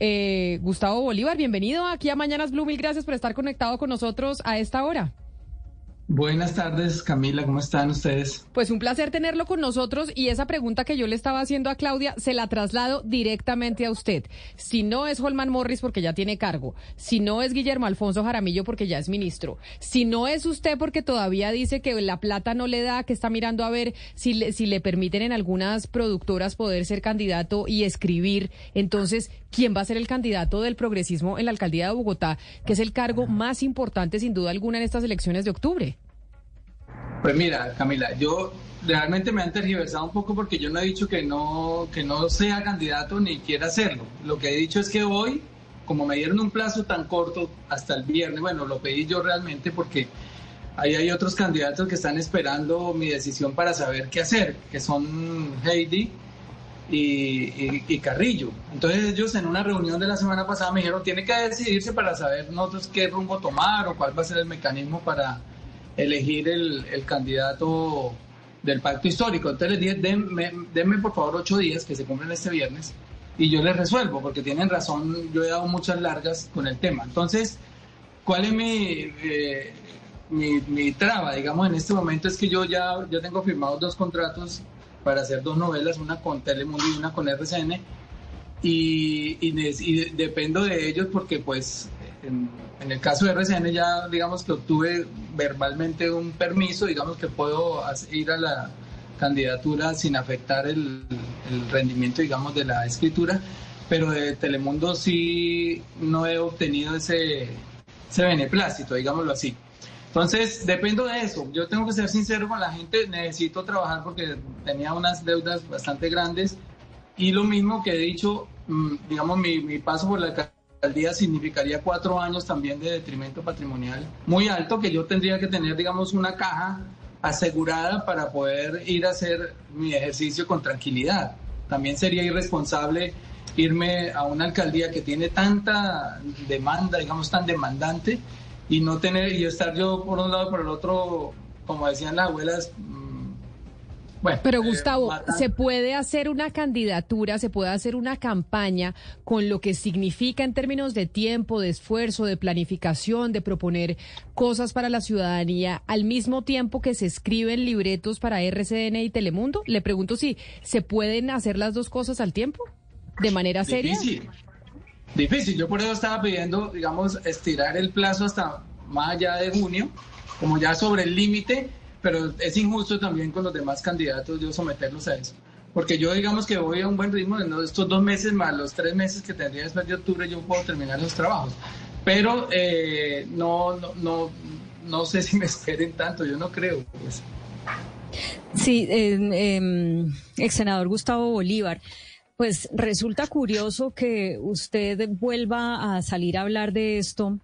Eh, Gustavo Bolívar, bienvenido aquí a Mañanas Blue. Mil gracias por estar conectado con nosotros a esta hora. Buenas tardes, Camila, ¿cómo están ustedes? Pues un placer tenerlo con nosotros y esa pregunta que yo le estaba haciendo a Claudia se la traslado directamente a usted. Si no es Holman Morris porque ya tiene cargo, si no es Guillermo Alfonso Jaramillo porque ya es ministro, si no es usted porque todavía dice que la plata no le da, que está mirando a ver si le, si le permiten en algunas productoras poder ser candidato y escribir, entonces, ¿quién va a ser el candidato del progresismo en la alcaldía de Bogotá, que es el cargo más importante sin duda alguna en estas elecciones de octubre? Pues mira, Camila, yo realmente me han tergiversado un poco porque yo no he dicho que no, que no sea candidato ni quiera hacerlo. Lo que he dicho es que hoy, como me dieron un plazo tan corto hasta el viernes, bueno, lo pedí yo realmente porque ahí hay otros candidatos que están esperando mi decisión para saber qué hacer, que son Heidi y, y- y Carrillo. Entonces ellos en una reunión de la semana pasada me dijeron, tiene que decidirse para saber nosotros qué rumbo tomar o cuál va a ser el mecanismo para elegir el, el candidato del pacto histórico. Entonces les dije, denme, denme por favor ocho días que se cumplen este viernes y yo les resuelvo, porque tienen razón, yo he dado muchas largas con el tema. Entonces, ¿cuál es mi, eh, mi, mi traba? Digamos, en este momento es que yo ya, ya tengo firmados dos contratos para hacer dos novelas, una con Telemundo y una con RCN, y, y, y dependo de ellos porque pues en, en el caso de RCN ya digamos que obtuve verbalmente un permiso, digamos que puedo ir a la candidatura sin afectar el, el rendimiento digamos de la escritura, pero de Telemundo sí no he obtenido ese, ese beneplácito, digámoslo así. Entonces, dependo de eso. Yo tengo que ser sincero con la gente. Necesito trabajar porque tenía unas deudas bastante grandes. Y lo mismo que he dicho, mm, digamos, mi, mi paso por la alcaldía significaría cuatro años también de detrimento patrimonial muy alto, que yo tendría que tener, digamos, una caja asegurada para poder ir a hacer mi ejercicio con tranquilidad. También sería irresponsable irme a una alcaldía que tiene tanta demanda, digamos, tan demandante, y no tener, y estar yo por un lado por el otro, como decían las abuelas, bueno. Pero eh, Gustavo. ¿se puede hacer una candidatura, se puede hacer una campaña con lo que significa en términos de tiempo, de esfuerzo, de planificación, de proponer cosas para la ciudadanía al mismo tiempo que se escriben libretos para RCN y Telemundo? Le pregunto si se pueden hacer las dos cosas al tiempo, de manera seria. Difícil. Difícil. Yo por eso estaba pidiendo, digamos, estirar el plazo hasta más allá de junio, como ya sobre el límite, pero es injusto también con los demás candidatos yo someterlos a eso. Porque yo digamos que voy a un buen ritmo, en estos dos meses más los tres meses que tendría después de octubre yo puedo terminar los trabajos. Pero eh, no, no, no, no sé si me esperen tanto, yo no creo. Pues. Sí, eh, senador Gustavo Bolívar. Pues resulta curioso que usted vuelva a salir a hablar de esto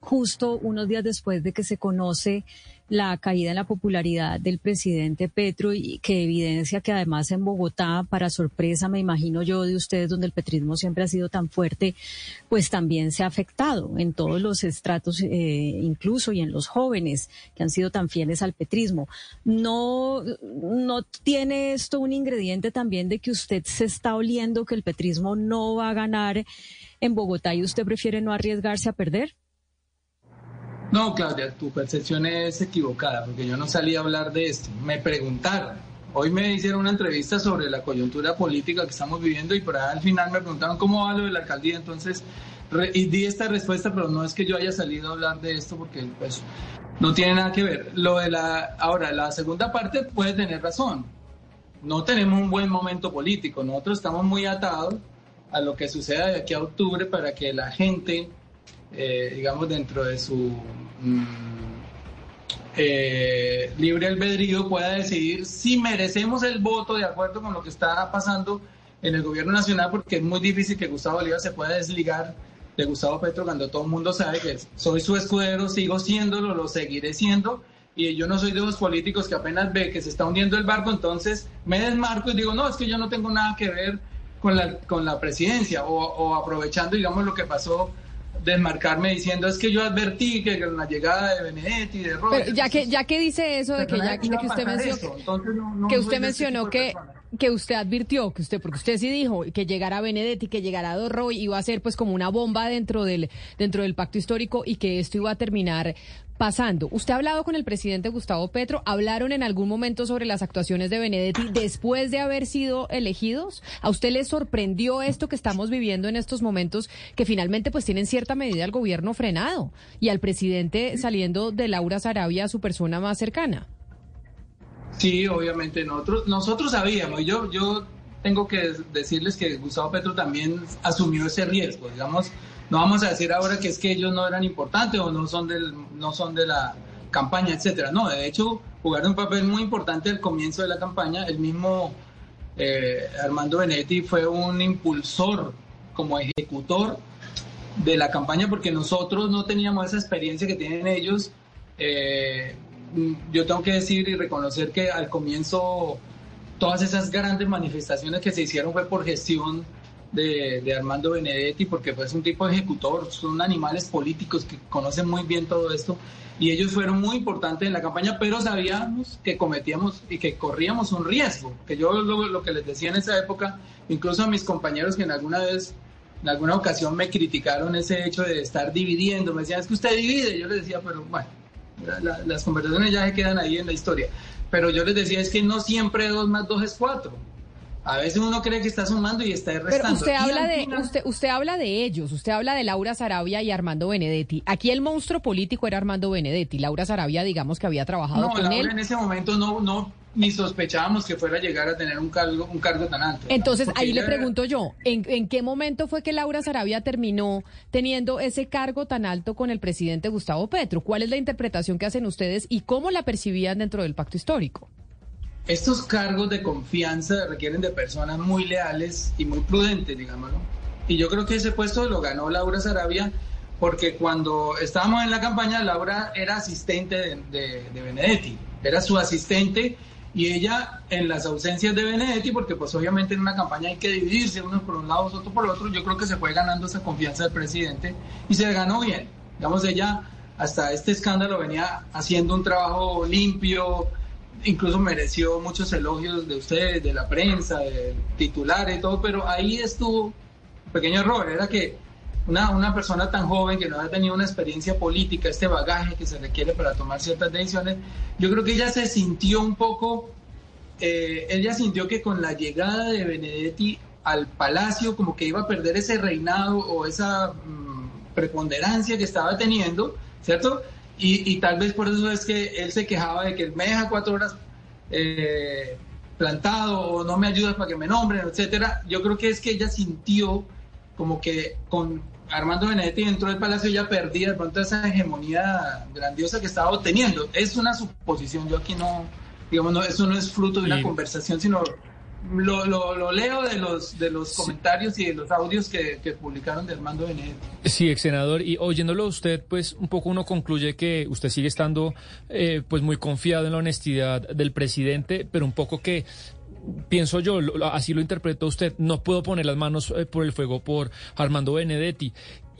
justo unos días después de que se conoce la caída en la popularidad del presidente Petro y que evidencia que además en Bogotá, para sorpresa, me imagino yo de ustedes, donde el petrismo siempre ha sido tan fuerte, pues también se ha afectado en todos los estratos, eh, incluso y en los jóvenes que han sido tan fieles al petrismo. No, no tiene esto un ingrediente también de que usted se está oliendo que el petrismo no va a ganar en Bogotá y usted prefiere no arriesgarse a perder. No, Claudia, tu percepción es equivocada, porque yo no salí a hablar de esto. Me preguntaron. Hoy me hicieron una entrevista sobre la coyuntura política que estamos viviendo y por ahí al final me preguntaron cómo va lo de la alcaldía. Entonces, re- y di esta respuesta, pero no es que yo haya salido a hablar de esto porque pues no tiene nada que ver. Lo de la, ahora, la segunda parte puede tener razón. No tenemos un buen momento político. Nosotros estamos muy atados a lo que suceda de aquí a octubre para que la gente eh, digamos, dentro de su mm, eh, libre albedrío pueda decidir si merecemos el voto de acuerdo con lo que está pasando en el gobierno nacional, porque es muy difícil que Gustavo Bolívar se pueda desligar de Gustavo Petro cuando todo el mundo sabe que soy su escudero, sigo siéndolo, lo seguiré siendo, y yo no soy de los políticos que apenas ve que se está hundiendo el barco, entonces me desmarco y digo, no, es que yo no tengo nada que ver con la, con la presidencia, o, o aprovechando, digamos, lo que pasó desmarcarme diciendo es que yo advertí que con la llegada de Benedetti de Pero ya que ya que dice eso de que ya que usted mencionó no- no que usted mencionó que que usted advirtió que usted porque usted sí dijo que llegara Benedetti que llegara Dorroy iba a ser pues como una bomba dentro del dentro del pacto histórico y que esto iba a terminar pasando. ¿Usted ha hablado con el presidente Gustavo Petro? ¿Hablaron en algún momento sobre las actuaciones de Benedetti después de haber sido elegidos? ¿A usted le sorprendió esto que estamos viviendo en estos momentos que finalmente pues tienen cierta medida al gobierno frenado y al presidente saliendo de Laura Sarabia, su persona más cercana? Sí, obviamente nosotros, nosotros sabíamos, yo, yo tengo que decirles que Gustavo Petro también asumió ese riesgo, digamos, no vamos a decir ahora que es que ellos no eran importantes o no son, del, no son de la campaña, etcétera, no, de hecho jugaron un papel muy importante al comienzo de la campaña, el mismo eh, Armando Benetti fue un impulsor como ejecutor de la campaña porque nosotros no teníamos esa experiencia que tienen ellos. Eh, mm, yo tengo que decir y reconocer que al comienzo todas esas grandes manifestaciones que se hicieron fue por gestión de, Armando Benedetti, porque fue un tipo de ejecutor, son animales políticos que conocen muy bien todo esto, y ellos fueron muy importantes en la campaña, pero sabíamos que cometíamos y que corríamos un riesgo, que yo lo, lo que les decía en esa época, incluso a mis compañeros que en alguna vez en alguna ocasión me criticaron ese hecho de estar dividiendo, me decían, es que usted divide, yo les decía, pero bueno, la- la- las conversaciones ya se quedan ahí en la historia, pero yo les decía, es que no siempre dos más dos es cuatro, a veces uno cree que está sumando y está Pero restando. usted Y habla de usted usted habla de ellos, usted habla de Laura Sarabia y Armando Benedetti. Aquí el monstruo político era Armando Benedetti. Laura Sarabia, digamos que había trabajado No, con Laura, él. en ese momento no, no ni sospechábamos que fuera a llegar a tener un cargo, un cargo tan alto. Entonces, Porque ahí le pregunto yo, ¿en, en qué momento fue que Laura Sarabia terminó teniendo ese cargo tan alto con el presidente Gustavo Petro? ¿Cuál es la interpretación que hacen ustedes y cómo la percibían dentro del pacto histórico? Estos cargos de confianza requieren de personas muy leales y muy prudentes, digámoslo. Y yo creo que ese puesto lo ganó Laura Sarabia porque cuando estábamos en la campaña, Laura era asistente de, de- de Benedetti, era su asistente y ella en las ausencias de Benedetti, porque pues obviamente en una campaña hay que dividirse, unos por un lado, otros por otro, yo creo que se fue ganando esa confianza del presidente y se ganó bien. Digamos, ella hasta este escándalo venía haciendo un trabajo limpio, incluso mereció muchos elogios de ustedes, de la prensa, de titulares y todo, pero ahí estuvo un pequeño error, era que una, una persona tan joven que no ha tenido una experiencia política, este bagaje que se requiere para tomar ciertas decisiones, yo creo que ella se sintió un poco, eh, ella sintió que con la llegada de Benedetti al palacio como que iba a perder ese reinado o esa mm, preponderancia que estaba teniendo, ¿cierto? Y, y tal vez por eso es que él se quejaba de que me deja cuatro horas eh, plantado o no me ayudas para que me nombren, etcétera. Yo creo que es que ella sintió como que con Armando Benedetti dentro del palacio ya perdía de pronto esa hegemonía grandiosa que estaba obteniendo. Es una suposición, yo aquí no, digamos, no, eso no es fruto de una Y- conversación, sino lo, lo, lo leo de los, de los comentarios y de los audios que, que publicaron de Armando Benedetti. Sí, ex senador, y oyéndolo usted, pues un poco uno concluye que usted sigue estando eh, pues muy confiado en la honestidad del presidente, pero un poco que pienso yo, lo- así lo interpretó usted, no puedo poner las manos eh, por el fuego por Armando Benedetti.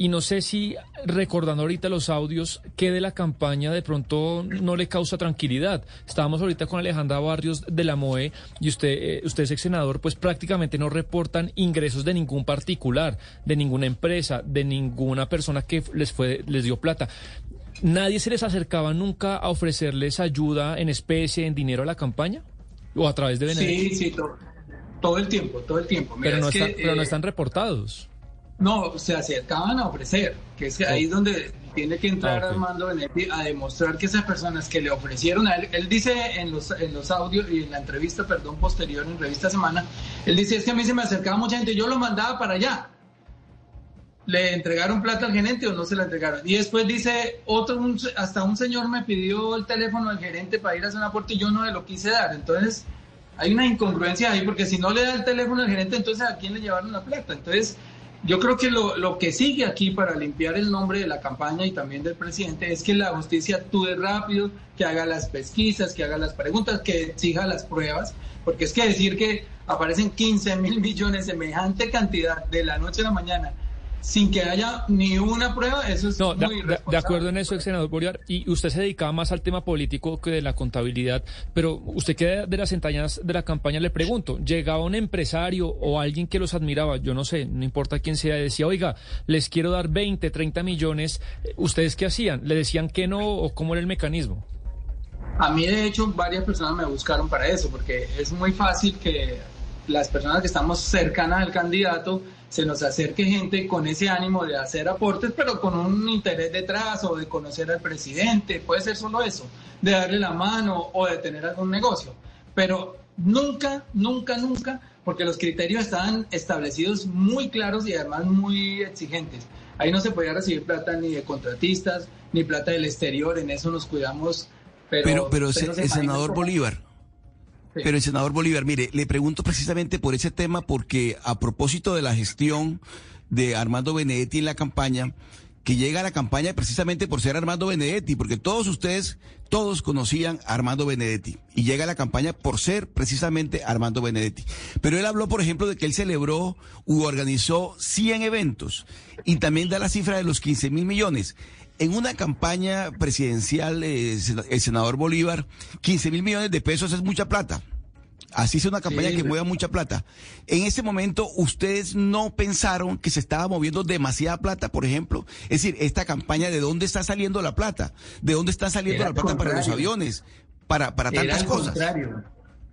Y no sé si recordando ahorita los audios, que de la campaña de pronto no le causa tranquilidad. Estábamos ahorita con Alejandra Barrios de la MOE y usted, eh, usted es ex senador, pues prácticamente no reportan ingresos de ningún particular, de ninguna empresa, de ninguna persona que les fue, les dio plata. ¿Nadie se les acercaba nunca a ofrecerles ayuda en especie, en dinero a la campaña? ¿O a través de Benedetti? Sí, sí, to- todo el tiempo, todo el tiempo. Mira, pero, no es que, están, pero no eh, están reportados. No, se acercaban a ofrecer, que es ahí es donde tiene que entrar Ah, ok. Armando Benetti a demostrar que esas personas que le ofrecieron a él, él dice en los, en los audios y en la entrevista, perdón, posterior, en revista Semana, él dice, es que a mí se me acercaba mucha gente, yo lo mandaba para allá. le entregaron plata al gerente o no se la entregaron. Y después dice, otro, un- hasta un señor me pidió el teléfono del gerente para ir a hacer un aporte y yo no se lo quise dar. Entonces, hay una incongruencia ahí, porque si no le da el teléfono al gerente, entonces ¿a quién le llevaron la plata? Entonces, yo creo que lo, lo que sigue aquí para limpiar el nombre de la campaña y también del presidente es que la justicia actúe rápido, que haga las pesquisas, que haga las preguntas, que exija las pruebas, porque es que decir que aparecen 15 mil millones, semejante cantidad de la noche a la mañana, sin que haya ni una prueba, eso es No, muy de- de acuerdo en eso, ex senador Bolívar. Y usted se dedicaba más al tema político que de la contabilidad, pero usted que de las entrañas de la campaña le pregunto, llegaba un empresario o alguien que los admiraba, yo no sé, no importa quién sea, decía, oiga, les quiero dar 20, 30 millones, ¿ustedes qué hacían? ¿Le decían que no o cómo era el mecanismo? A mí, de hecho, varias personas me buscaron para eso, porque es muy fácil que las personas que estamos cercanas al candidato se nos acerque gente con ese ánimo de hacer aportes, pero con un interés detrás o de conocer al presidente, puede ser solo eso, de darle la mano o de tener algún negocio. Pero nunca, nunca, nunca, porque los criterios estaban establecidos muy claros y además muy exigentes. Ahí no se podía recibir plata ni de contratistas, ni plata del exterior, en eso nos cuidamos. Pero, Pero, pero, se- el senador Bolívar, Pero el senador Bolívar, mire, le pregunto precisamente por ese tema, porque a propósito de la gestión de Armando Benedetti en la campaña, que llega a la campaña precisamente por ser Armando Benedetti, porque todos ustedes, todos conocían a Armando Benedetti, y llega a la campaña por ser precisamente Armando Benedetti. Pero él habló, por ejemplo, de que él celebró u organizó 100 eventos, y también da la cifra de los 15 mil millones. En una campaña presidencial, eh, el senador Bolívar, 15 mil millones de pesos es mucha plata. Así es una campaña Sí, que sí. mueva mucha plata. En ese momento, ¿ustedes no pensaron que se estaba moviendo demasiada plata, por ejemplo? Es decir, esta campaña, ¿de dónde está saliendo la plata? ¿De dónde está saliendo Era la plata para los aviones? Para, para Era tantas al cosas. contrario.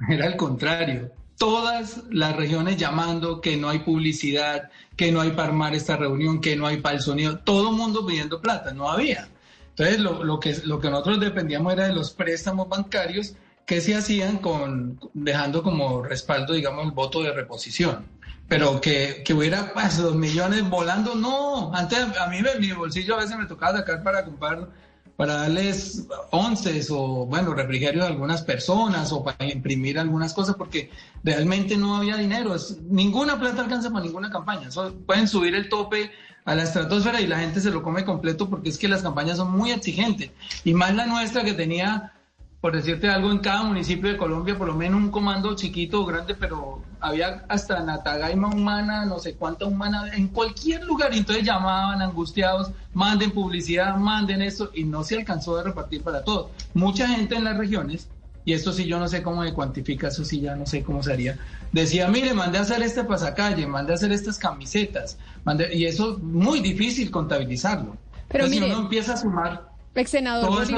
Era al contrario. Todas las regiones llamando que no hay publicidad, que no hay para armar esta reunión, que no hay para el sonido. Todo el mundo pidiendo plata, no había. Entonces, lo, lo que, lo que nosotros dependíamos era de los préstamos bancarios que se hacían con, dejando como respaldo, digamos, el voto de reposición. Pero que, que hubiera pues, dos millones volando, no. Antes a mí mi bolsillo a veces me tocaba sacar para comprar para darles onces o, bueno, refrigerios a algunas personas o para imprimir algunas cosas, porque realmente no había dinero. Es- ninguna plata alcanza para ninguna campaña. Eso- pueden subir el tope a la estratosfera y la gente se lo come completo porque es que las campañas son muy exigentes. Y más la nuestra que tenía, por decirte algo, en cada municipio de Colombia, por lo menos un comando chiquito o grande, pero había hasta Natagaima humana, no sé cuánta humana, en cualquier lugar. Y entonces llamaban angustiados, manden publicidad, manden esto, y no se alcanzó a repartir para todos. Mucha gente en las regiones, y esto sí yo no sé cómo se cuantifica, eso sí ya no sé cómo sería, decía, mire, mandé a hacer este pasacalle, mandé a hacer estas camisetas, mandé, y eso es muy difícil contabilizarlo. Pero Entonces, mire- si uno empieza a sumar Ex senador todos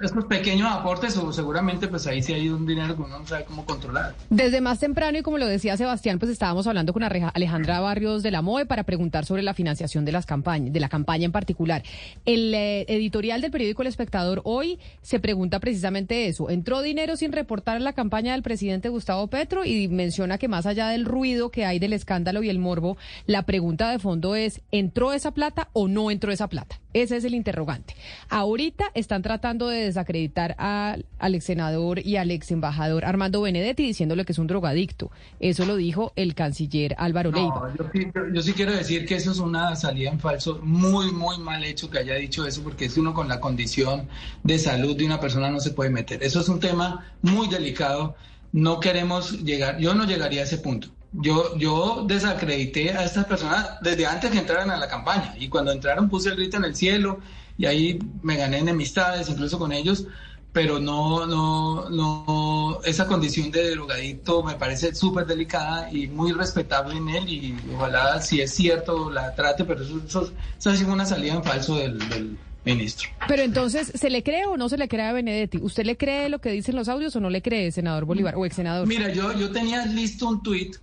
esos pequeños aportes, o seguramente pues ahí sí hay un dinero que uno no sabe cómo controlar. Desde más temprano, y como lo decía Sebastián, pues estábamos hablando con Alejandra Barrios de la MOE para preguntar sobre la financiación de las campañas, de la campaña en particular. El eh, editorial del periódico El Espectador hoy se pregunta precisamente eso. ¿Entró dinero sin reportar la campaña del presidente Gustavo Petro? Y menciona que más allá del ruido que hay del escándalo y el morbo, la pregunta de fondo es, ¿entró esa plata o no entró esa plata? Ese es el interrogante. Ahorita están tratando de desacreditar al, al ex senador y al ex embajador Armando Benedetti diciéndole que es un drogadicto. Eso lo dijo el canciller Álvaro Leiva. No, yo, sí- yo- yo sí quiero decir que eso es una salida en falso, muy, muy mal hecho que haya dicho eso, porque es uno con la condición de salud de una persona no se puede meter. Eso es un tema muy delicado. No queremos llegar, yo no llegaría a ese punto. Yo, yo desacredité a estas personas desde antes que entraran a la campaña y cuando entraron puse el grito en el cielo y ahí me gané enemistades incluso con ellos, pero no, no, no, esa condición de drogadicto me parece súper delicada y muy respetable en él y ojalá si es cierto la trate, pero eso, eso, eso ha sido una salida en falso del, del ministro. Pero entonces, ¿se le cree o no se le cree a Benedetti? ¿Usted le cree lo que dicen los audios o no le cree, senador Bolívar o ex senador? Mira, yo, yo tenía listo un tuit,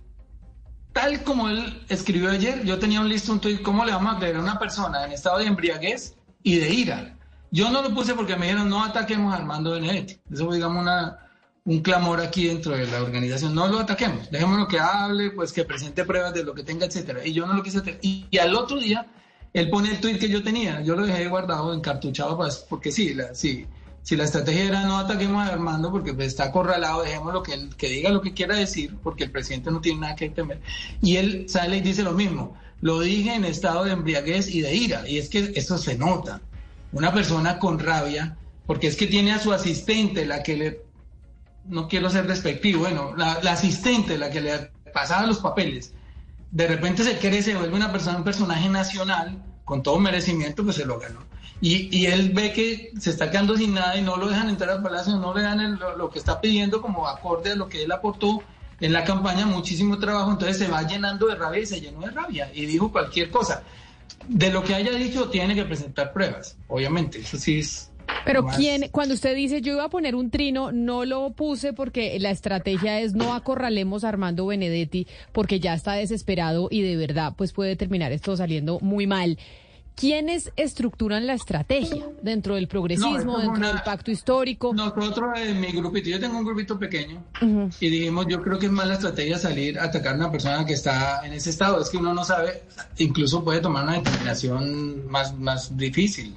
tal como él escribió ayer, yo tenía un listo un tuit, ¿cómo le vamos a creer a una persona en estado de embriaguez y de ira? Yo no lo puse porque me dijeron no ataquemos a Armando Benedetti. Eso fue, digamos, una, un clamor aquí dentro de la organización. No lo ataquemos, dejémoslo que hable, pues que presente pruebas de lo que tenga, etcétera. Y yo no lo quise hacer. Y, al otro día él pone el tweet que yo tenía, yo lo dejé guardado, encartuchado, pues, porque sí, la, sí, si la estrategia era no ataquemos a Armando porque pues, está acorralado, dejémoslo que él que diga lo que quiera decir, porque el presidente no tiene nada que temer. Y él sale y dice lo mismo, lo dije en estado de embriaguez y de ira, y es que eso se nota. Una persona con rabia, porque es que tiene a su asistente, la que le, no quiero ser despectivo, bueno, la, la asistente, la que le pasaba los papeles, de repente se cree, se vuelve una persona, un personaje nacional, con todo merecimiento, pues se lo ganó. Y, y él ve que se está quedando sin nada y no lo dejan entrar al palacio, no le dan lo, lo que está pidiendo como acorde a lo que él aportó en la campaña, muchísimo trabajo, entonces se va llenando de rabia y se llenó de rabia y dijo cualquier cosa. De lo que haya dicho tiene que presentar pruebas, obviamente, eso sí es... Pero quién, cuando usted dice yo iba a poner un trino, no lo puse porque la estrategia es no acorralemos a Armando Benedetti porque ya está desesperado y de verdad pues puede terminar esto saliendo muy mal. ¿Quiénes estructuran la estrategia dentro del progresismo, dentro una- del pacto histórico? Nosotros en mi grupito, yo tengo un grupito pequeño y dijimos, yo creo que es más la estrategia salir a atacar a una persona que está en ese estado. Es que uno no sabe, incluso puede tomar una determinación más, más difícil,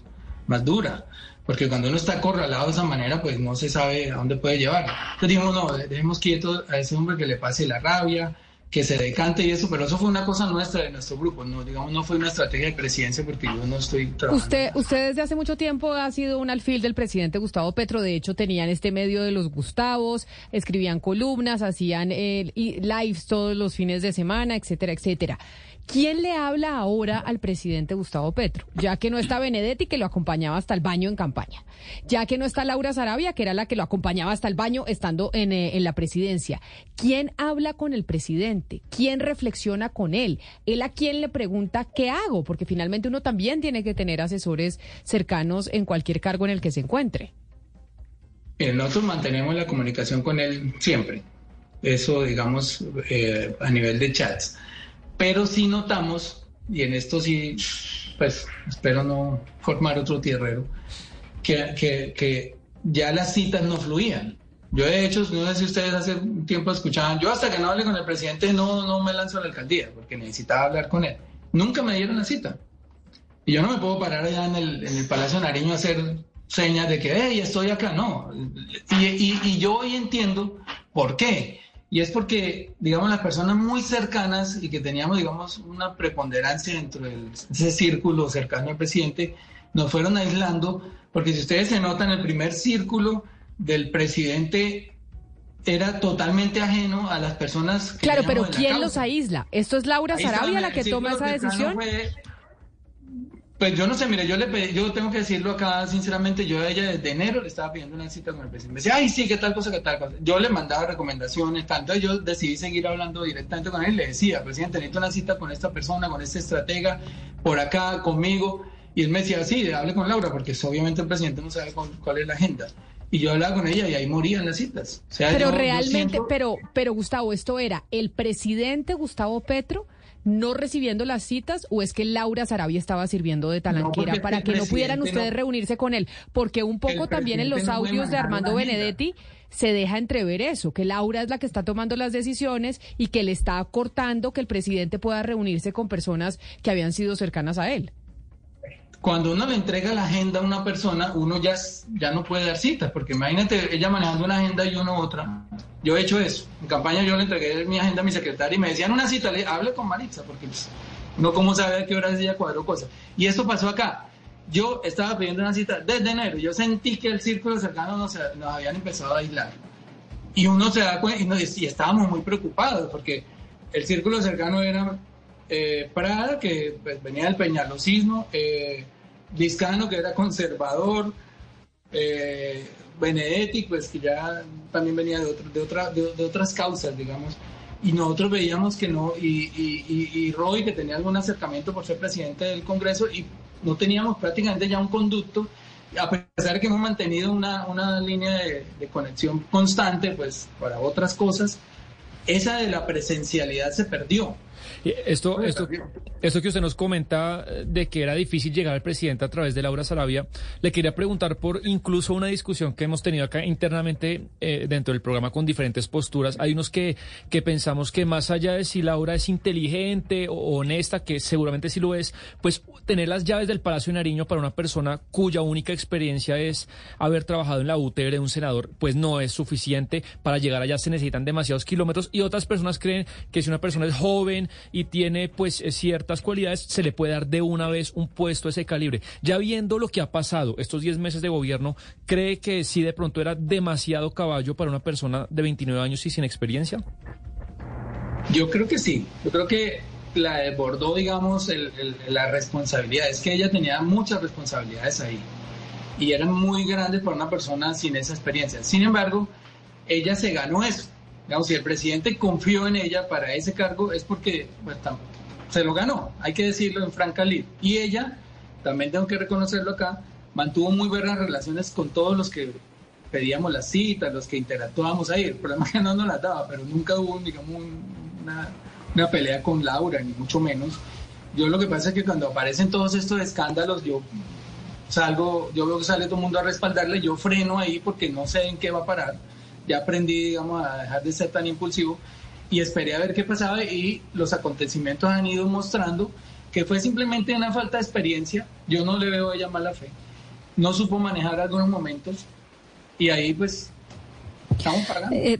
más dura. Porque cuando uno está acorralado de esa manera, pues no se sabe a dónde puede llevar. Entonces dijimos, no, dejemos quieto a ese hombre que le pase la rabia, que se decante y eso, pero eso fue una cosa nuestra de nuestro grupo, no, digamos, no fue una estrategia de presidencia porque yo no estoy trabajando. Usted, usted desde hace mucho tiempo ha sido un alfil del presidente Gustavo Petro. De hecho, tenían este medio de los Gustavos, escribían columnas, hacían eh, lives todos los fines de semana, etcétera, etcétera. ¿Quién le habla ahora al presidente Gustavo Petro? Ya que no está Benedetti, que lo acompañaba hasta el baño en campaña. Ya que no está Laura Sarabia, que era la que lo acompañaba hasta el baño estando en, eh, la presidencia. ¿Quién habla con el presidente? ¿Quién reflexiona con él? ¿Él a quién le pregunta qué hago? Porque finalmente uno también tiene que tener asesores cercanos en cualquier cargo en el que se encuentre. Eh, nosotros mantenemos la comunicación con él siempre. Eso, digamos, eh, a nivel de chats. Pero sí notamos, y en esto sí, pues espero no formar otro tierrero, que, que, que ya las citas no fluían. Yo de hecho, no sé si ustedes hace un tiempo escuchaban, yo hasta que no hable con el presidente no, no me lanzo a la alcaldía, porque necesitaba hablar con él. Nunca me dieron la cita. Y yo no me puedo parar allá en el, en el Palacio Nariño a hacer señas de que, hey, estoy acá. No. Y, y- y yo hoy entiendo por qué. Y es porque, digamos, las personas muy cercanas y que teníamos, digamos, una preponderancia dentro de ese círculo cercano al presidente, nos fueron aislando, porque si ustedes se notan, el primer círculo del presidente era totalmente ajeno a las personas. que Claro, pero ¿quién los aísla? ¿Esto es Laura Sarabia la que toma esa decisión? fue- pues yo no sé, mire, yo le pedí, yo tengo que decirlo acá sinceramente, yo a ella desde enero le estaba pidiendo una cita con el presidente. Me decía, ay, sí, qué tal cosa, qué tal cosa. Yo le mandaba recomendaciones, tanto yo decidí seguir hablando directamente con él. Le decía, presidente, necesito una cita con esta persona, con este estratega, por acá, conmigo. Y él me decía, sí, hable con Laura, porque obviamente el presidente no sabe cuál, cuál es la agenda. Y yo hablaba con ella y ahí morían las citas. O sea, Pero yo- yo realmente, siento- pero, pero Gustavo, ¿esto era el presidente Gustavo Petro no recibiendo las citas o es que Laura Sarabia estaba sirviendo de talanquera para que no pudieran ustedes no- reunirse con él? Porque un poco también en los no audios de Armando. Benedetti se deja entrever eso, que Laura es la que está tomando las decisiones y que le está cortando que el presidente pueda reunirse con personas que habían sido cercanas a él. Cuando uno le entrega la agenda a una persona, uno ya, ya no puede dar citas, porque imagínate ella manejando una agenda y uno otra. Yo he hecho eso. En campaña yo le entregué mi agenda a mi secretaria y me decían una cita, le hable con Maritza, porque pues, uno cómo sabe a qué horas ella cuadró cosas. Y eso pasó acá. Yo estaba pidiendo una cita desde enero. Yo sentí que el círculo cercano nos, nos habían empezado a aislar. Y uno se da cuenta, y, nos- y estábamos muy preocupados, porque el círculo cercano era eh, Prada, que pues, venía del peñalosismo, eh, que era conservador, eh, Benedetti, pues que ya también venía de, de, otra, de, otras causas, digamos. Y nosotros veíamos que no, y, y, y- y Roy, que tenía algún acercamiento por ser presidente del Congreso, y no teníamos prácticamente ya un conducto, a pesar de que hemos mantenido una, una línea de, de conexión constante, pues para otras cosas, esa de la presencialidad se perdió. Esto, esto, esto que usted nos comenta eh, de que era difícil llegar al presidente a través de Laura Sarabia, le quería preguntar por incluso una discusión que hemos tenido acá internamente eh, dentro del programa con diferentes posturas. Hay unos que, que pensamos que más allá de si Laura es inteligente o honesta, que seguramente sí lo es, pues tener las llaves del Palacio de Nariño para una persona cuya única experiencia es haber trabajado en la UTR de un senador, pues no es suficiente. Para llegar allá se necesitan demasiados kilómetros y otras personas creen que si una persona es joven y tiene pues eh, ciertas cualidades, se le puede dar de una vez un puesto de ese calibre. Ya viendo lo que ha pasado estos 10 meses de gobierno, ¿cree que sí de pronto era demasiado caballo para una persona de 29 años y sin experiencia? Yo creo que sí. Yo creo que la desbordó, digamos, la responsabilidad. Es que ella tenía muchas responsabilidades ahí y eran muy grandes para una persona sin esa experiencia. Sin embargo, ella se ganó eso. Digamos, si el presidente confió en ella para ese cargo es porque pues, se lo ganó, hay que decirlo en franca lid. Y ella, también tengo que reconocerlo acá, mantuvo muy buenas relaciones con todos los que pedíamos las citas, los que interactuábamos ahí. El problema es que no nos las daba, pero nunca hubo, digamos, una, una pelea con Laura, ni mucho menos. Yo lo que pasa es que cuando aparecen todos estos escándalos, yo salgo, yo veo que sale todo el mundo a respaldarle, yo freno ahí porque no sé en qué va a parar ya aprendí, digamos, a dejar de ser tan impulsivo y esperé a ver qué pasaba y los acontecimientos han ido mostrando que fue simplemente una falta de experiencia, yo no le veo a ella mala fe, no supo manejar algunos momentos y ahí pues estamos pagando. Eh,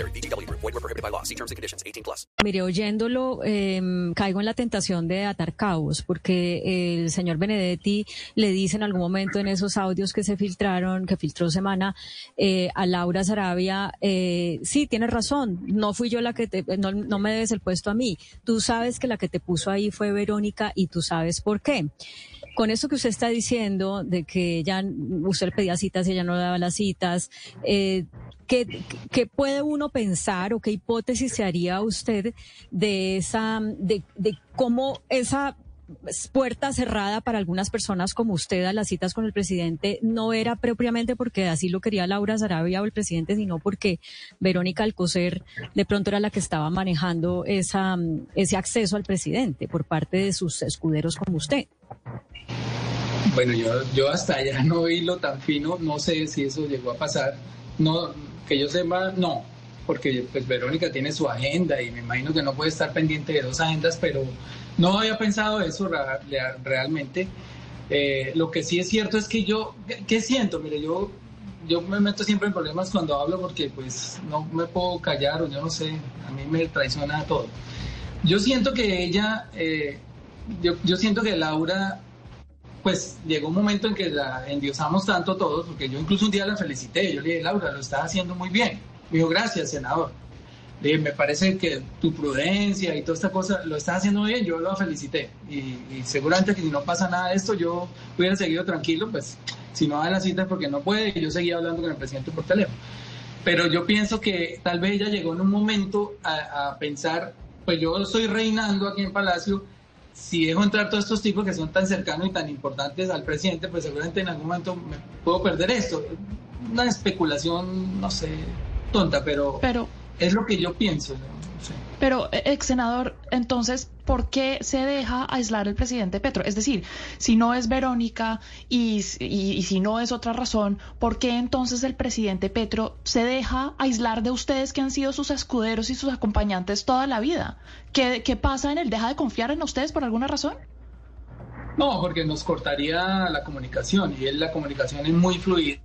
necessary. BGW. Void were prohibited by law. See terms and conditions. 18 plus. Mire, oyéndolo, eh, caigo en la tentación de atar cabos, porque el señor Benedetti le dice en algún momento en esos audios que se filtraron, que filtró Semana, eh, a Laura Sarabia, eh, sí, tienes razón, no fui yo la que te, no, no me debes el puesto a mí. Tú sabes que la que te puso ahí fue Verónica y tú sabes por qué con eso que usted está diciendo de que ya usted pedía citas y ella no daba las citas, eh, ¿qué, ¿qué, puede uno pensar o qué hipótesis se haría usted de esa, de, de cómo esa puerta cerrada para algunas personas como usted a las citas con el presidente no era propiamente porque así lo quería Laura Sarabia o el presidente, sino porque Verónica Alcocer de pronto era la que estaba manejando esa, ese acceso al presidente por parte de sus escuderos como usted. Bueno, yo, yo hasta allá no vi lo tan fino, no sé si eso llegó a pasar. No, que yo sepa, no, porque pues Verónica tiene su agenda y me imagino que no puede estar pendiente de dos agendas, pero no había pensado eso realmente. Eh, lo que sí es cierto es que yo, ¿qué siento? Mire, yo, yo me meto siempre en problemas cuando hablo porque pues no me puedo callar o yo no sé, a mí me traiciona todo. Yo siento que ella, eh, yo, yo siento que Laura pues llegó un momento en que la endiosamos tanto todos, porque yo incluso un día la felicité, yo le dije, Laura, lo estás haciendo muy bien. Me dijo, gracias, senador. Le dije, me parece que tu prudencia y toda esta cosa lo estás haciendo bien, yo lo felicité. Y, seguramente que si no pasa nada de esto, yo hubiera seguido tranquilo, pues si no da la cita porque no puede, y yo seguía hablando con el presidente por teléfono. Pero yo pienso que tal vez ella llegó en un momento a, a pensar, pues yo estoy reinando aquí en Palacio, si dejo entrar todos estos tipos que son tan cercanos y tan importantes al presidente, pues seguramente en algún momento me puedo perder esto. Una especulación, no sé, tonta, pero, pero es lo que yo pienso. Pero, ex senador, entonces, ¿por qué se deja aislar el presidente Petro? Es decir, si no es Verónica y, y, y, si no es otra razón, ¿por qué entonces el presidente Petro se deja aislar de ustedes que han sido sus escuderos y sus acompañantes toda la vida? ¿Qué, qué pasa en él? ¿Deja de confiar en ustedes por alguna razón? No, porque nos cortaría la comunicación y él la comunicación es muy fluida.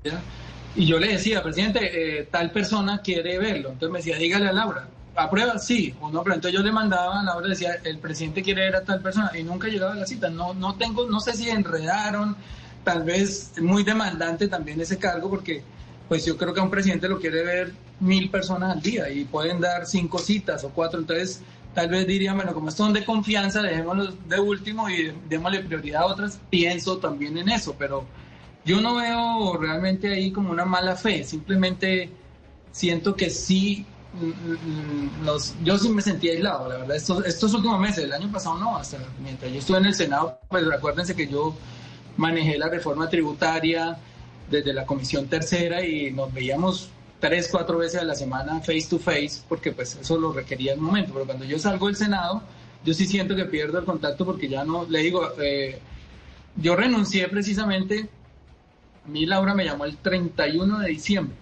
Y yo le decía, presidente, eh, tal persona quiere verlo. Entonces me decía, dígale a Laura aprueba, sí o no, pero entonces yo le mandaba, a la hora decía, el presidente quiere ver a tal persona y nunca llegaba a la cita. No, no tengo, no sé si enredaron, tal vez muy demandante también ese cargo, porque pues yo creo que a un presidente lo quiere ver mil personas al día y pueden dar cinco citas o cuatro, entonces tal vez dirían, bueno, como son de confianza, dejémoslos de último y démosle prioridad a otras, pienso también en eso, pero yo no veo realmente ahí como una mala fe, simplemente siento que sí, los, mm, mm, yo sí me sentí aislado, la verdad, estos, estos últimos meses, el año pasado no, hasta mientras yo estuve en el Senado, pues acuérdense que yo manejé la reforma tributaria desde la Comisión Tercera y nos veíamos tres, cuatro veces a la semana face to face, porque pues eso lo requería el momento, pero cuando yo salgo del Senado, yo sí siento que pierdo el contacto porque ya no, le digo, eh, yo renuncié precisamente, a mí Laura me llamó el 31 de diciembre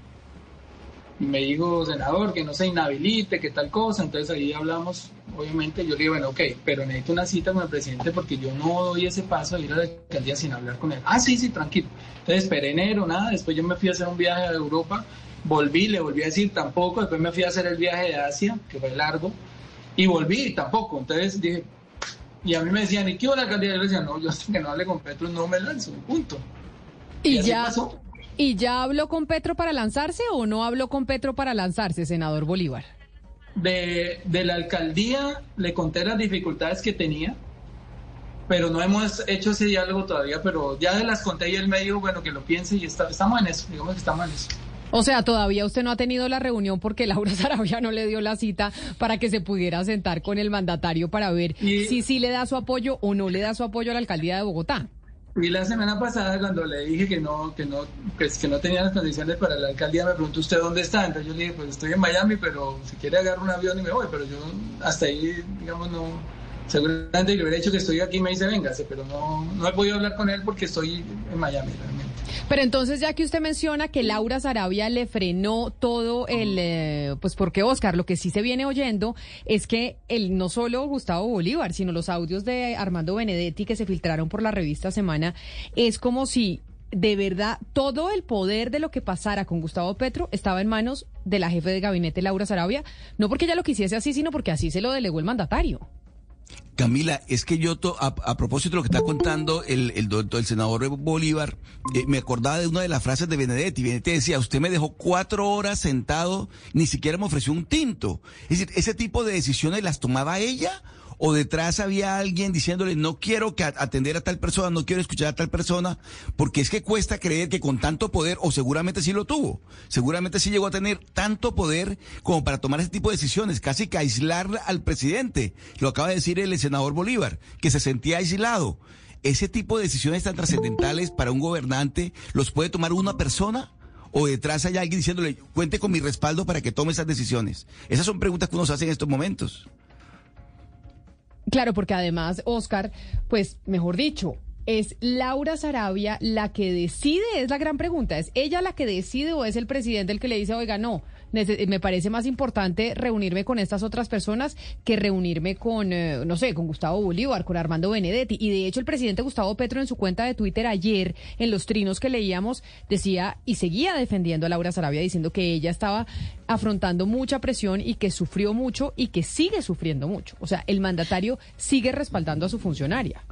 y me dijo, senador, que no se inhabilite, que tal cosa, entonces ahí hablamos, obviamente, yo le digo, bueno, ok, pero necesito una cita con el presidente porque yo no doy ese paso a ir a la alcaldía sin hablar con él. Ah, sí, sí, tranquilo. Entonces esperé enero, nada, después yo me fui a hacer un viaje a Europa volví, le volví a decir tampoco, después me fui a hacer el viaje de Asia, que fue largo, y volví tampoco. Entonces dije, y a mí me decían, ¿y qué hubo la alcaldía? Yo le decía, no, yo hasta que no hable con Petro no me lanzo, punto. Y, ya, ¿Y ya habló con Petro para lanzarse o no habló con Petro para lanzarse, senador Bolívar? De, de la alcaldía le conté las dificultades que tenía, pero no hemos hecho ese diálogo todavía, pero ya las conté y él me dijo, bueno, que lo piense y está, estamos en eso, digamos que estamos en eso. O sea, todavía usted no ha tenido la reunión porque Laura Sarabia no le dio la cita para que se pudiera sentar con el mandatario para ver si sí le da su apoyo o no le da su apoyo a la alcaldía de Bogotá. Y la semana pasada cuando le dije que no, que no, pues, que no tenía las condiciones para la alcaldía, me preguntó usted dónde está. Entonces yo le dije, pues estoy en Miami, pero si quiere agarrar un avión y me voy. Pero yo hasta ahí, digamos, no. Seguramente le hubiera dicho que estoy aquí me dice, véngase, pero no, no he podido hablar con él porque estoy en Miami. Pero entonces, ya que usted menciona que Laura Sarabia le frenó todo el, eh, pues porque Oscar, lo que sí se viene oyendo es que el, no solo Gustavo Bolívar, sino los audios de Armando Benedetti que se filtraron por la revista Semana, es como si de verdad todo el poder de lo que pasara con Gustavo Petro estaba en manos de la jefe de gabinete Laura Sarabia, no porque ella lo quisiese así, sino porque así se lo delegó el mandatario. Camila, es que yo, a, propósito de lo que está contando el, el, el senador Bolívar, eh, me acordaba de una de las frases de Benedetti. Benedetti decía, usted me dejó cuatro horas sentado, ni siquiera me ofreció un tinto. Es decir, ese tipo de decisiones las tomaba ella o detrás había alguien diciéndole no quiero atender a tal persona, no quiero escuchar a tal persona, porque es que cuesta creer que con tanto poder, o seguramente sí lo tuvo, seguramente sí llegó a tener tanto poder como para tomar ese tipo de decisiones, casi que aislar al presidente. Lo acaba de decir el senador Bolívar, que se sentía aislado. Ese tipo de decisiones tan trascendentales para un gobernante, ¿los puede tomar una persona? o detrás hay alguien diciéndole, cuente con mi respaldo para que tome esas decisiones? Esas son preguntas que uno se hace en estos momentos. Claro, porque además, Oscar, pues, mejor dicho, ¿Es Laura Sarabia la que decide? Es la gran pregunta. ¿Es ella la que decide o es el presidente el que le dice, oiga, no, me parece más importante reunirme con estas otras personas que reunirme con, eh, no sé, con Gustavo Bolívar, con Armando Benedetti? Y de hecho el presidente Gustavo Petro en su cuenta de Twitter ayer, en los trinos que leíamos, decía y seguía defendiendo a Laura Sarabia diciendo que ella estaba afrontando mucha presión y que sufrió mucho y que sigue sufriendo mucho. O sea, el mandatario sigue respaldando a su funcionaria.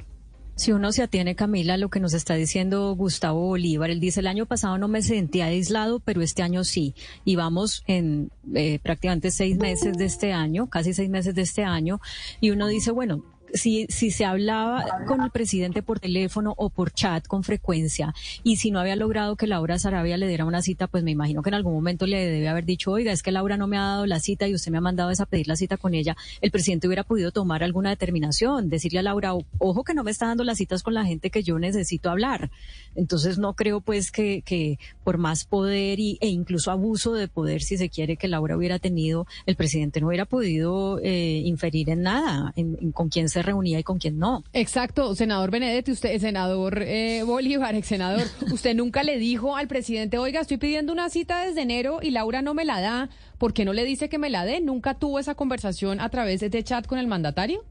Si uno se atiene, Camila, a lo que nos está diciendo Gustavo Bolívar, él dice, el año pasado no me sentía aislado, pero este año sí. Y vamos en eh, prácticamente seis meses de este año, casi seis meses de este año, y uno dice, bueno, si, si se hablaba con el presidente por teléfono o por chat con frecuencia y si no había logrado que Laura Sarabia le diera una cita, pues me imagino que en algún momento le debe haber dicho, oiga, es que Laura no me ha dado la cita y usted me ha mandado a pedir la cita con ella, el presidente hubiera podido tomar alguna determinación, decirle a Laura, ojo que no me está dando las citas con la gente que yo necesito hablar. Entonces no creo pues que, por más poder y, e incluso abuso de poder, si se quiere, que Laura hubiera tenido, el presidente no hubiera podido eh, inferir en nada en, con quién se reunía y con quién no. Exacto, senador Benedetti, usted, senador eh, Bolívar, ex senador, usted nunca le dijo al presidente, oiga, estoy pidiendo una cita desde enero y Laura no me la da, ¿por qué no le dice que me la dé? ¿Nunca tuvo esa conversación a través de este chat con el mandatario?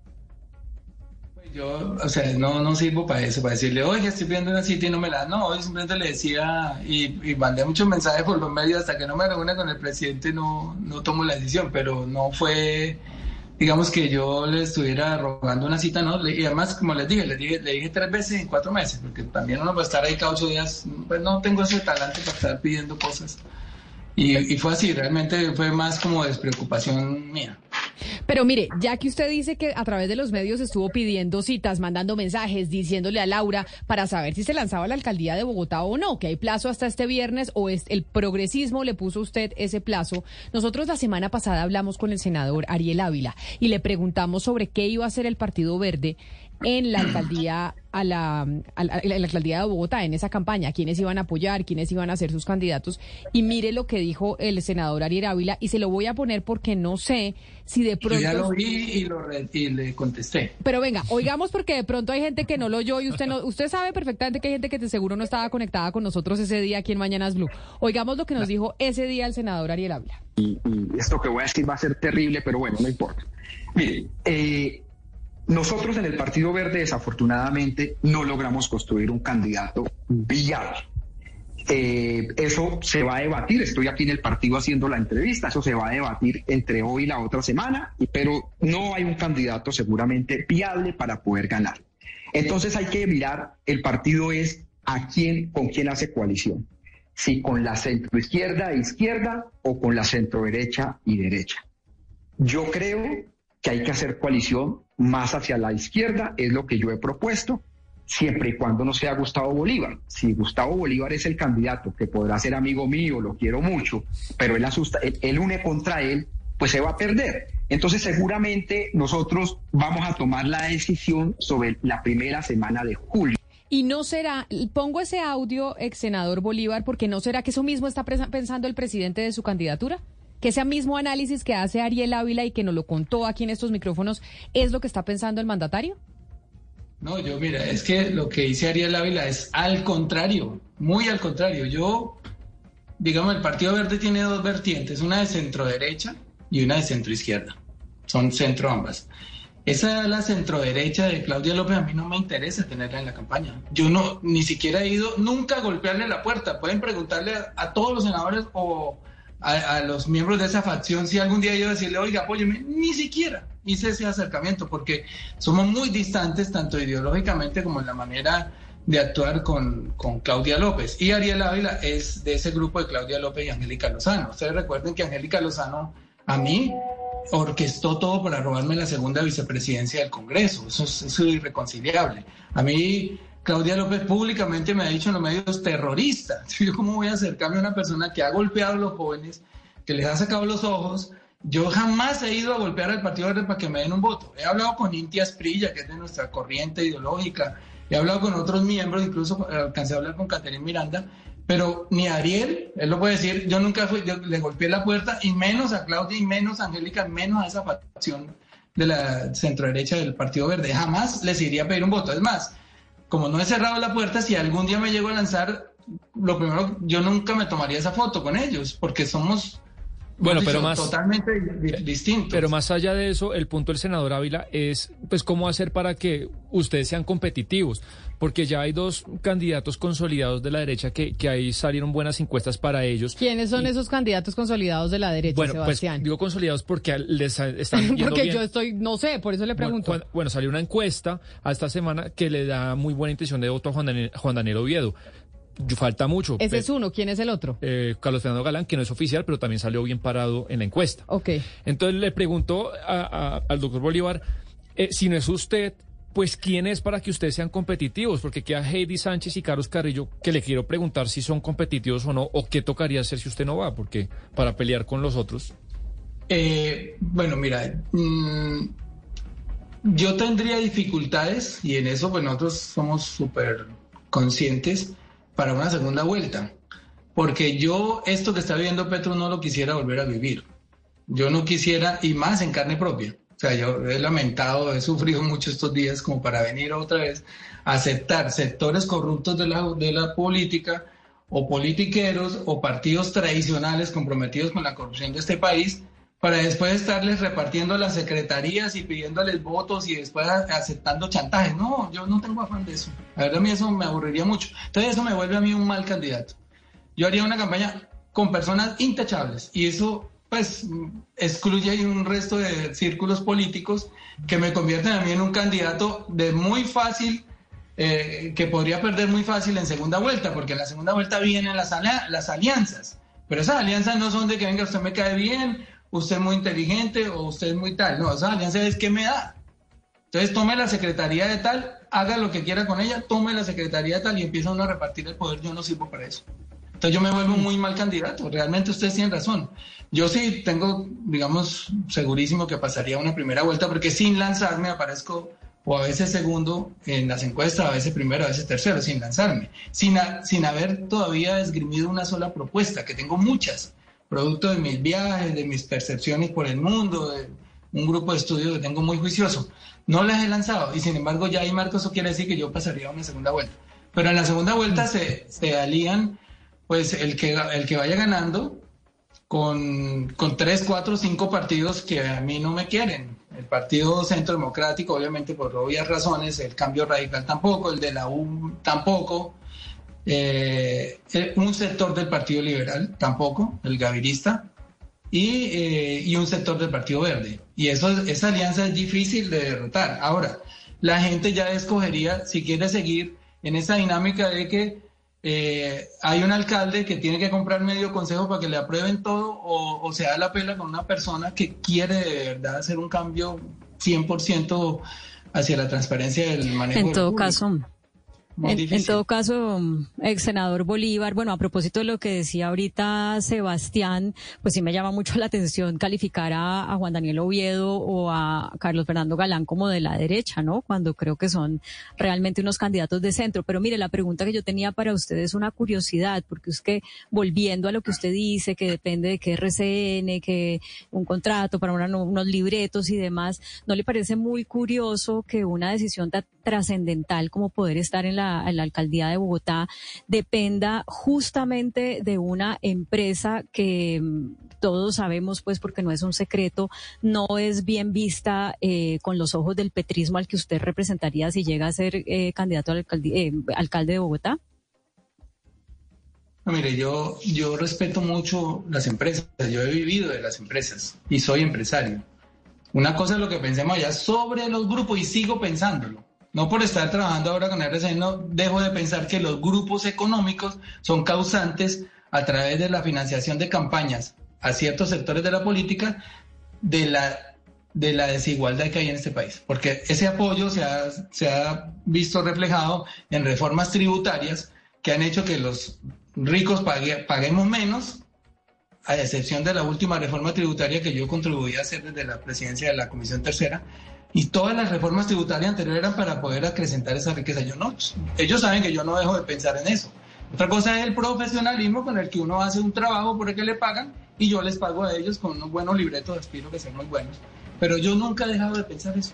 Pues yo, o sea, no, no sirvo para eso, para decirle, oye, estoy pidiendo una cita y no me la da. No, yo simplemente le decía y, mandé muchos mensajes por los medios hasta que no me reúna con el presidente, no, no tomo la decisión, pero no fue digamos que yo le estuviera rogando una cita, ¿no? Y además, como les dije, le dije, le dije tres veces en cuatro meses, porque también uno puede estar ahí cada ocho días, pues no tengo ese talante para estar pidiendo cosas. Y fue así, realmente fue más como despreocupación mía. Pero mire, ya que usted dice que a través de los medios estuvo pidiendo citas, mandando mensajes, diciéndole a Laura para saber si se lanzaba a la alcaldía de Bogotá o no, que hay plazo hasta este viernes o es el progresismo le puso a usted ese plazo. Nosotros la semana pasada hablamos con el senador Ariel Ávila y le preguntamos sobre qué iba a hacer el Partido Verde en la alcaldía a la, a la, a la alcaldía de Bogotá en esa campaña, quiénes iban a apoyar, quiénes iban a ser sus candidatos. Y mire lo que dijo el senador Ariel Ávila, y se lo voy a poner porque no sé si de pronto. Yo ya lo vi y, lo re- y le contesté. Pero venga, oigamos porque de pronto hay gente que no lo oyó y usted no, usted sabe perfectamente que hay gente que de seguro no estaba conectada con nosotros ese día aquí en Mañanas Blue. Oigamos lo que nos dijo ese día el senador Ariel Ávila. y, y esto que voy a decir va a ser terrible, pero bueno, no importa. Mire, eh, nosotros en el Partido Verde desafortunadamente no logramos construir un candidato viable. Eh, eso se va a debatir, estoy aquí en el partido haciendo la entrevista, eso se va a debatir entre hoy y la otra semana, pero no hay un candidato seguramente viable para poder ganar. Entonces hay que mirar, el partido es a quién, con quién hace coalición si con la centroizquierda e izquierda o con la centroderecha y derecha. Yo creo que hay que hacer coalición más hacia la izquierda, es lo que yo he propuesto, siempre y cuando no sea Gustavo Bolívar. Si Gustavo Bolívar es el candidato que podrá ser amigo mío, lo quiero mucho, pero él, asusta, él, une contra él, pues se va a perder. Entonces seguramente nosotros vamos a tomar la decisión sobre la primera semana de julio. Y no será, pongo ese audio, ex senador Bolívar, porque no será que eso mismo está pensando el presidente de su candidatura. Que ese mismo análisis que hace Ariel Ávila y que nos lo contó aquí en estos micrófonos es lo que está pensando el mandatario. No, yo mira, es que lo que dice Ariel Ávila es al contrario, muy al contrario. Yo, digamos, el Partido Verde tiene dos vertientes, una de centro derecha y una de centro izquierda. Son centro ambas. Esa la centro derecha de Claudia López a mí no me interesa tenerla en la campaña. Yo no, ni siquiera he ido nunca a golpearle la puerta. Pueden preguntarle a, a todos los senadores o a, a los miembros de esa facción si algún día yo decirle, oiga, apóyeme, ni siquiera hice ese acercamiento porque somos muy distantes tanto ideológicamente como en la manera de actuar con, con Claudia López. Y Ariel Ávila es de ese grupo de Claudia López y Angélica Lozano. Ustedes recuerden que Angélica Lozano a mí orquestó todo para robarme la segunda vicepresidencia del Congreso. Eso es, eso es irreconciliable. A mí Claudia López públicamente me ha dicho en los medios terrorista. Yo cómo voy a acercarme a una persona que ha golpeado a los jóvenes, que les ha sacado los ojos. Yo jamás he ido a golpear al Partido Verde para que me den un voto. He hablado con Intia Sprilla, que es de nuestra corriente ideológica. He hablado con otros miembros, incluso eh, alcancé a hablar con Caterina Miranda, pero ni Ariel, él lo puede decir, yo nunca fui, yo le golpeé la puerta, y menos a Claudia, y menos a Angélica, menos a esa facción de la centroderecha del Partido Verde. Jamás les iría a pedir un voto. Es más, como no he cerrado la puerta, si algún día me llego a lanzar, lo primero, yo nunca me tomaría esa foto con ellos, porque somos Bueno, pero más- totalmente di- distintos. Pero más allá de eso, el punto del senador Ávila es, pues, cómo hacer para que ustedes sean competitivos, porque ya hay dos candidatos consolidados de la derecha que, que ahí salieron buenas encuestas para ellos. ¿Quiénes son esos candidatos consolidados de la derecha, Bueno, pues Sebastián? digo consolidados porque les están yendo Porque bien. yo estoy, no sé, por eso le pregunto. Bueno, salió una encuesta a esta semana que le da muy buena intención de voto a Juan Daniel, Juan Daniel Oviedo. Falta mucho. Ese Pe- es uno, ¿quién es el otro? eh, Carlos Fernando Galán, que no es oficial, pero también salió bien parado en la encuesta. Ok. Entonces le preguntó a- a- al doctor Bolívar, eh, si no es usted, pues quién es para que ustedes sean competitivos, porque queda Heidi Sánchez y Carlos Carrillo, que le quiero preguntar si son competitivos o no, o qué tocaría hacer si usted no va, porque para pelear con los otros. Eh, bueno, mira, mm, yo tendría dificultades y en eso pues nosotros somos súper conscientes para una segunda vuelta, porque yo esto que está viviendo Petro no lo quisiera volver a vivir. Yo no quisiera, y más en carne propia. O sea, yo he lamentado, he sufrido mucho estos días como para venir otra vez a aceptar sectores corruptos de la, de la política o politiqueros o partidos tradicionales comprometidos con la corrupción de este país para después estarles repartiendo las secretarías y pidiéndoles votos y después aceptando chantajes. No, yo no tengo afán de eso. La verdad a mí eso me aburriría mucho. Entonces eso me vuelve a mí un mal candidato. Yo haría una campaña con personas intachables y eso pues excluye un resto de círculos políticos que me convierten a mí en un candidato de muy fácil eh, que podría perder muy fácil en segunda vuelta, porque en la segunda vuelta vienen las, las alianzas. Pero esas alianzas no son de que venga, usted me cae bien, usted es muy inteligente o usted es muy tal. No, esas alianzas es que me da. Entonces tome la secretaría de tal, haga lo que quiera con ella, tome la secretaría de tal y empieza uno a repartir el poder. Yo no sirvo para eso. Entonces yo me vuelvo muy mal candidato. Realmente ustedes tienen razón. Yo sí tengo, digamos, segurísimo que pasaría una primera vuelta porque sin lanzarme aparezco o a veces segundo en las encuestas, a veces primero, a veces tercero, sin lanzarme, sin, sin haber todavía esgrimido una sola propuesta, que tengo muchas, producto de mis viajes, de mis percepciones por el mundo, de un grupo de estudio que tengo muy juicioso. No las he lanzado y sin embargo ya ahí Marcos eso quiere decir que yo pasaría a una segunda vuelta. Pero en la segunda vuelta se, se alían pues el que, el que vaya ganando con, con tres, cuatro, cinco partidos que a mí no me quieren. El Partido Centro Democrático, obviamente por obvias razones, el Cambio Radical tampoco, el de la U tampoco, eh, un sector del Partido Liberal tampoco, el gavirista, y, eh, y un sector del Partido Verde. Y eso, esa alianza es difícil de derrotar. Ahora, la gente ya escogería si quiere seguir en esa dinámica de que eh, hay un alcalde que tiene que comprar medio consejo para que le aprueben todo o, o se da la pela con una persona que quiere de verdad hacer un cambio 100% hacia la transparencia del manejo. En todo caso, en, todo caso, ex senador Bolívar, bueno, a propósito de lo que decía ahorita Sebastián, pues sí me llama mucho la atención calificar a, Juan Daniel Oviedo o a Carlos Fernando Galán como de la derecha, ¿no? Cuando creo que son realmente unos candidatos de centro. Pero mire, la pregunta que yo tenía para usted es una curiosidad, porque es que volviendo a lo que usted dice, que depende de qué RCN, que un contrato para unos libretos y demás, ¿no le parece muy curioso que una decisión tan trascendental como poder estar en la la, alcaldía de Bogotá dependa justamente de una empresa que mm, todos sabemos, pues, porque no es un secreto, no es bien vista eh, con los ojos del petrismo al que usted representaría si llega a ser eh, candidato al eh, alcalde de Bogotá? mire, yo, yo respeto mucho las empresas, yo he vivido de las empresas y soy empresario. Una cosa es lo que pensemos allá sobre los grupos y sigo pensándolo no por estar trabajando ahora con RCN, dejo de pensar que los grupos económicos son causantes a través de la financiación de campañas a ciertos sectores de la política de la, de la desigualdad que hay en este país. Porque ese apoyo se ha, se ha visto reflejado en reformas tributarias que han hecho que los ricos paguemos menos, a excepción de la última reforma tributaria que yo contribuí a hacer desde la presidencia de la Comisión Tercera, y todas las reformas tributarias anteriores eran para poder acrecentar esa riqueza. Yo no, ellos saben que yo no dejo de pensar en eso. Otra cosa es el profesionalismo con el que uno hace un trabajo por el que le pagan y yo les pago a ellos con unos buenos libretos, espero que sean muy buenos. Pero yo nunca he dejado de pensar eso.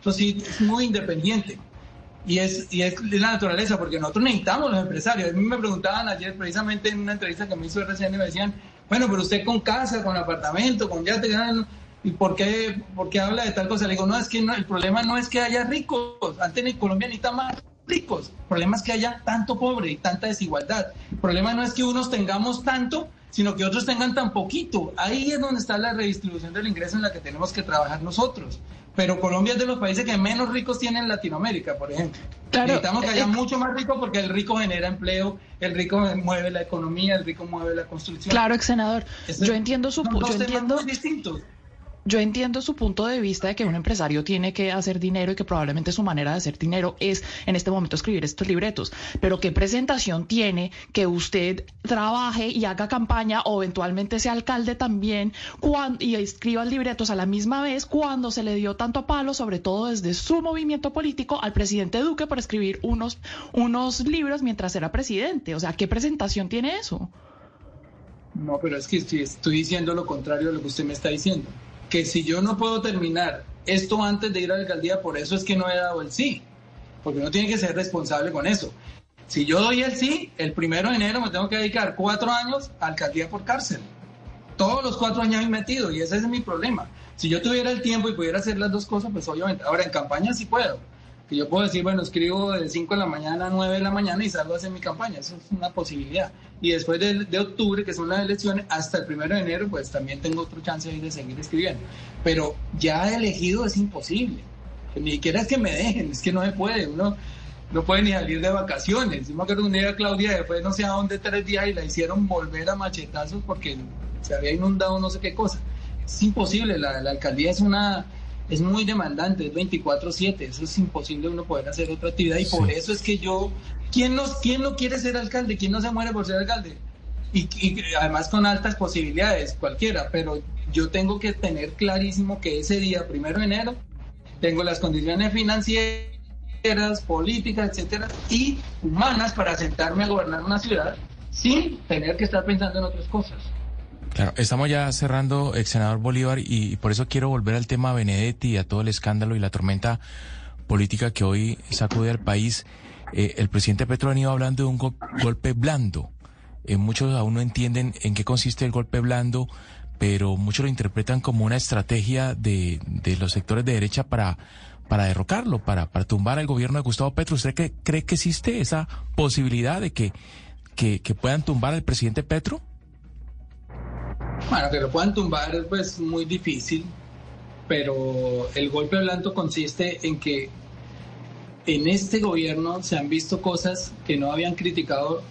Eso sí, es muy independiente. Y es, y es la naturaleza, porque nosotros necesitamos los empresarios. A mí me preguntaban ayer, precisamente en una entrevista que me hizo RCN, me decían, bueno, pero usted con casa, con apartamento, con yate, ¿Y por qué, por qué habla de tal cosa? Le digo, no, es que el problema no es que haya ricos. Antes en Colombia necesita más ricos. El problema es que haya tanto pobre y tanta desigualdad. El problema no es que unos tengamos tanto, sino que otros tengan tan poquito. Ahí es donde está la redistribución del ingreso en la que tenemos que trabajar nosotros. Pero Colombia es de los países que menos ricos tienen en Latinoamérica, por ejemplo. Necesitamos que haya eh, mucho más rico porque el rico genera empleo, el rico mueve la economía, el rico mueve la construcción. Claro, ex senador. yo entiendo su punto. Yo entiendo. Muy distintos. Yo entiendo su punto de vista de que un empresario tiene que hacer dinero y que probablemente su manera de hacer dinero es en este momento escribir estos libretos, pero ¿qué presentación tiene que usted trabaje y haga campaña o eventualmente sea alcalde también y escriba libretos a la misma vez cuando se le dio tanto palo, sobre todo desde su movimiento político, al presidente Duque por escribir unos, unos libros mientras era presidente? O sea, ¿qué presentación tiene eso? No, pero es que estoy diciendo lo contrario de lo que usted me está diciendo que si yo no puedo terminar esto antes de ir a la alcaldía, por eso es que no he dado el sí, porque uno tiene que ser responsable con eso. Si yo doy el sí, el primero de enero me tengo que dedicar cuatro años a alcaldía por cárcel. Todos los cuatro años he metido y ese es mi problema. Si yo tuviera el tiempo y pudiera hacer las dos cosas, pues obviamente. Ahora en campaña sí puedo que yo puedo decir, bueno, escribo de 5 de la mañana a 9 de la mañana y salgo a hacer mi campaña. Eso es una posibilidad. Y después de, de octubre, que son las elecciones, hasta el primero de enero, pues también tengo otro chance de seguir escribiendo. Pero ya elegido es imposible. Ni siquiera es que me dejen, es que no se puede. Uno, no puede ni salir de vacaciones. Yo me acuerdo un día Claudia después no sé a dónde tres días y la hicieron volver a machetazos porque se había inundado no sé qué cosa. Es imposible, la, la alcaldía es una es muy demandante, es 24/7, eso es imposible uno poder hacer otra actividad y por eso es que yo, ¿quién, nos, ¿quién no quiere ser alcalde? ¿Quién no se muere por ser alcalde? Y, y además con altas posibilidades, cualquiera, pero yo tengo que tener clarísimo que ese día, primero de enero, tengo las condiciones financieras, políticas, etcétera, y humanas para sentarme a gobernar una ciudad sin tener que estar pensando en otras cosas. Claro, estamos ya cerrando, ex senador Bolívar, y, por eso quiero volver al tema Benedetti y a todo el escándalo y la tormenta política que hoy sacude al país. Eh, el presidente Petro ha venido hablando de un golpe blando. Eh, muchos aún no entienden en qué consiste el golpe blando, pero muchos lo interpretan como una estrategia de, de los sectores de derecha para, para derrocarlo, para, para tumbar al gobierno de Gustavo Petro. ¿Usted cree, cree que existe esa posibilidad de que, que, que puedan tumbar al presidente Petro? Bueno, que lo puedan tumbar es pues muy difícil, pero el golpe blando consiste en que en este gobierno se han visto cosas que no habían criticado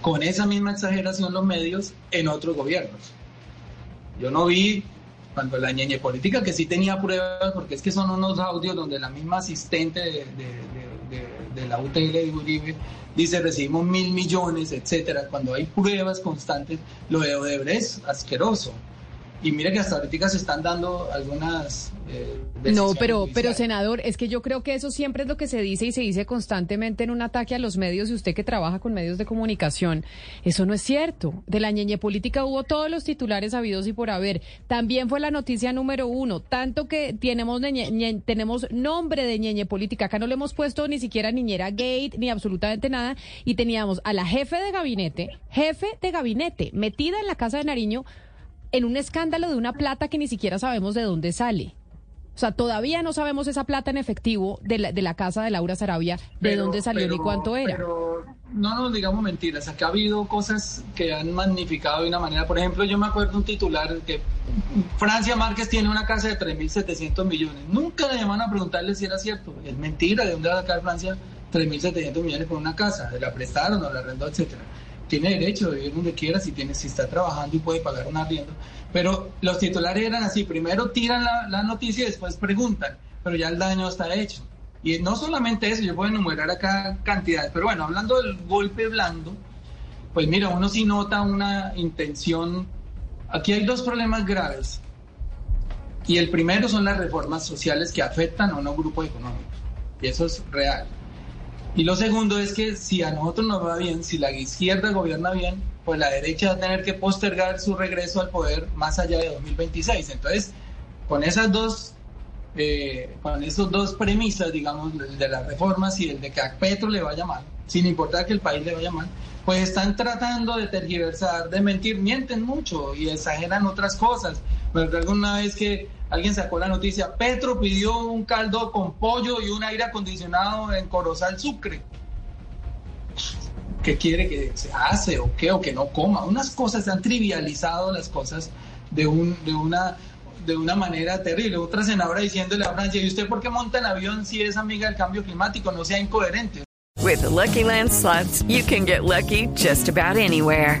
con esa misma exageración los medios en otros gobiernos. Yo no vi cuando la ñeñe política, que sí tenía pruebas, porque es que son unos audios donde la misma asistente de la UTL de Uribe dice recibimos mil millones, etcétera, cuando hay pruebas constantes, lo de Odebrecht es asqueroso. Y mire que hasta ahorita se están dando algunas... Eh, no, pero, pero senador, es que yo creo que eso siempre es lo que se dice y se dice constantemente en un ataque a los medios y usted que trabaja con medios de comunicación. Eso no es cierto. De la ñeñe política hubo todos los titulares habidos y por haber. También fue la noticia número uno, tanto que tenemos, tenemos nombre de ñeñe política. Acá no le hemos puesto ni siquiera niñera gate ni absolutamente nada. Y teníamos a la jefe de gabinete, jefe de gabinete, metida en la casa de Nariño en un escándalo de una plata que ni siquiera sabemos de dónde sale. O sea, todavía no sabemos esa plata en efectivo de la, de la casa de Laura Sarabia, de dónde salió ni cuánto era. Pero no nos digamos mentiras, acá ha habido cosas que han magnificado de una manera. Por ejemplo, yo me acuerdo un titular que Francia Márquez tiene una casa de 3.700 millones. Nunca le llaman a preguntarle si era cierto. Es mentira, ¿de dónde va a sacar Francia 3.700 millones por una casa? ¿La prestaron o la arrendó, etcétera? Tiene derecho de vivir donde quiera si, tiene, si está trabajando y puede pagar un arriendo. Pero los titulares eran así, primero tiran la, noticia y después preguntan, pero ya el daño está hecho. Y no solamente eso, yo puedo enumerar acá cantidades, pero bueno, hablando del golpe blando, pues mira, uno sí nota una intención. Aquí hay dos problemas graves. Y el primero son las reformas sociales que afectan a unos grupos económicos. Y eso es real. Y lo segundo es que si a nosotros nos va bien, si la izquierda gobierna bien, pues la derecha va a tener que postergar su regreso al poder más allá de 2026. Entonces, con esas dos, eh, con esas dos premisas, digamos, de las reformas y el de que a Petro le vaya mal, sin importar que el país le vaya mal, pues están tratando de tergiversar, de mentir, mienten mucho y exageran otras cosas. Pero alguna vez que alguien sacó la noticia, Petro pidió un caldo con pollo y un aire acondicionado en Corozal Sucre. ¿Qué quiere que se hace o qué? O que no coma. Unas cosas, han trivializado las cosas de, un, de, una, de una manera terrible. Otra senadora diciéndole a Francia, ¿y usted por qué monta en avión si es amiga del cambio climático? No sea incoherente. With the Lucky Land slots, you can get lucky just about anywhere.